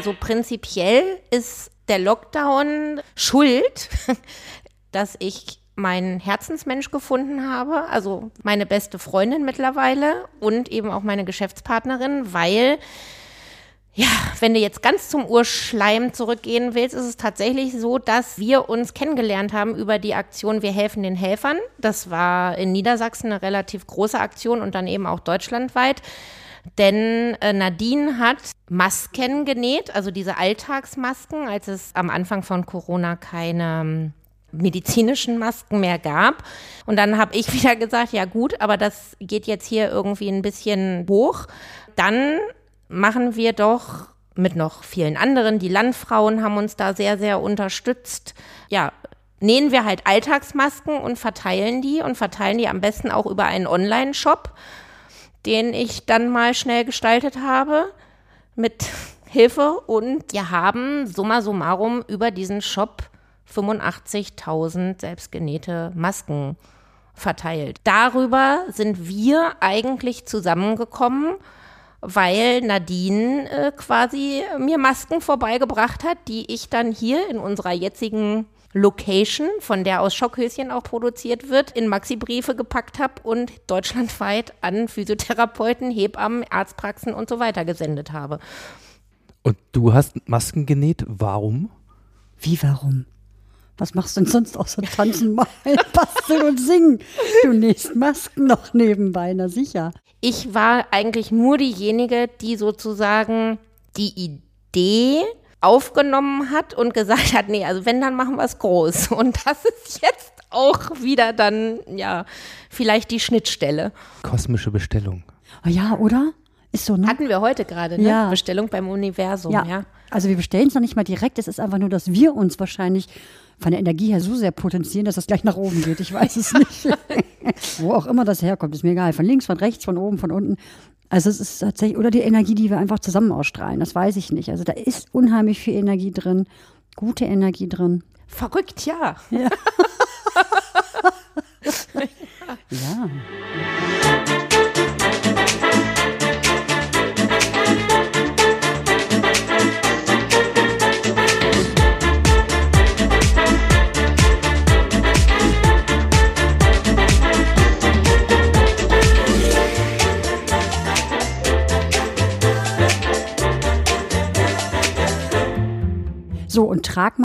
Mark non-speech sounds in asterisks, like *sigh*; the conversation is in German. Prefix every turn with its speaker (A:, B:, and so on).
A: also prinzipiell ist der Lockdown schuld, *laughs* dass ich meinen Herzensmensch gefunden habe, also meine beste Freundin mittlerweile und eben auch meine Geschäftspartnerin, weil ja, wenn du jetzt ganz zum Urschleim zurückgehen willst, ist es tatsächlich so, dass wir uns kennengelernt haben über die Aktion Wir helfen den Helfern. Das war in Niedersachsen eine relativ große Aktion und dann eben auch deutschlandweit. Denn äh, Nadine hat Masken genäht, also diese Alltagsmasken, als es am Anfang von Corona keine ähm, medizinischen Masken mehr gab. Und dann habe ich *laughs* wieder gesagt, ja gut, aber das geht jetzt hier irgendwie ein bisschen hoch. Dann machen wir doch mit noch vielen anderen, die Landfrauen haben uns da sehr, sehr unterstützt. Ja, nähen wir halt Alltagsmasken und verteilen die und verteilen die am besten auch über einen Online-Shop, den ich dann mal schnell gestaltet habe mit Hilfe und wir haben summa summarum über diesen Shop 85.000 selbstgenähte Masken verteilt. Darüber sind wir eigentlich zusammengekommen weil Nadine äh, quasi mir Masken vorbeigebracht hat, die ich dann hier in unserer jetzigen Location, von der aus Schockhöschen auch produziert wird, in Maxi-Briefe gepackt habe und deutschlandweit an Physiotherapeuten, Hebammen, Arztpraxen und so weiter gesendet habe.
B: Und du hast Masken genäht, warum?
C: Wie warum? Was machst du denn sonst außer tanzen, *laughs* malen, basteln und singen? Du nähst Masken noch nebenbei, na sicher.
A: Ich war eigentlich nur diejenige, die sozusagen die Idee aufgenommen hat und gesagt hat, nee, also wenn, dann machen wir es groß. *laughs* Und das ist jetzt auch wieder dann, ja, vielleicht die Schnittstelle.
B: Kosmische Bestellung.
C: Oh ja, oder? Ist so, ne?
A: Hatten wir heute gerade, ne?
C: Ja.
A: Bestellung beim Universum,
C: ja.
A: ja.
C: Also wir bestellen es noch nicht mal direkt, es ist einfach nur, dass wir uns wahrscheinlich von der Energie her so sehr potenzieren, dass das gleich nach oben geht. Ich weiß es nicht. *laughs* Wo auch immer das herkommt, ist mir egal. Von links, von rechts, von oben, von unten. Also es ist tatsächlich, oder die Energie, die wir einfach zusammen ausstrahlen, das weiß ich nicht. Also da ist unheimlich viel Energie drin, gute Energie drin.
A: Verrückt, ja.
C: Ja. *laughs* ja. So, und trag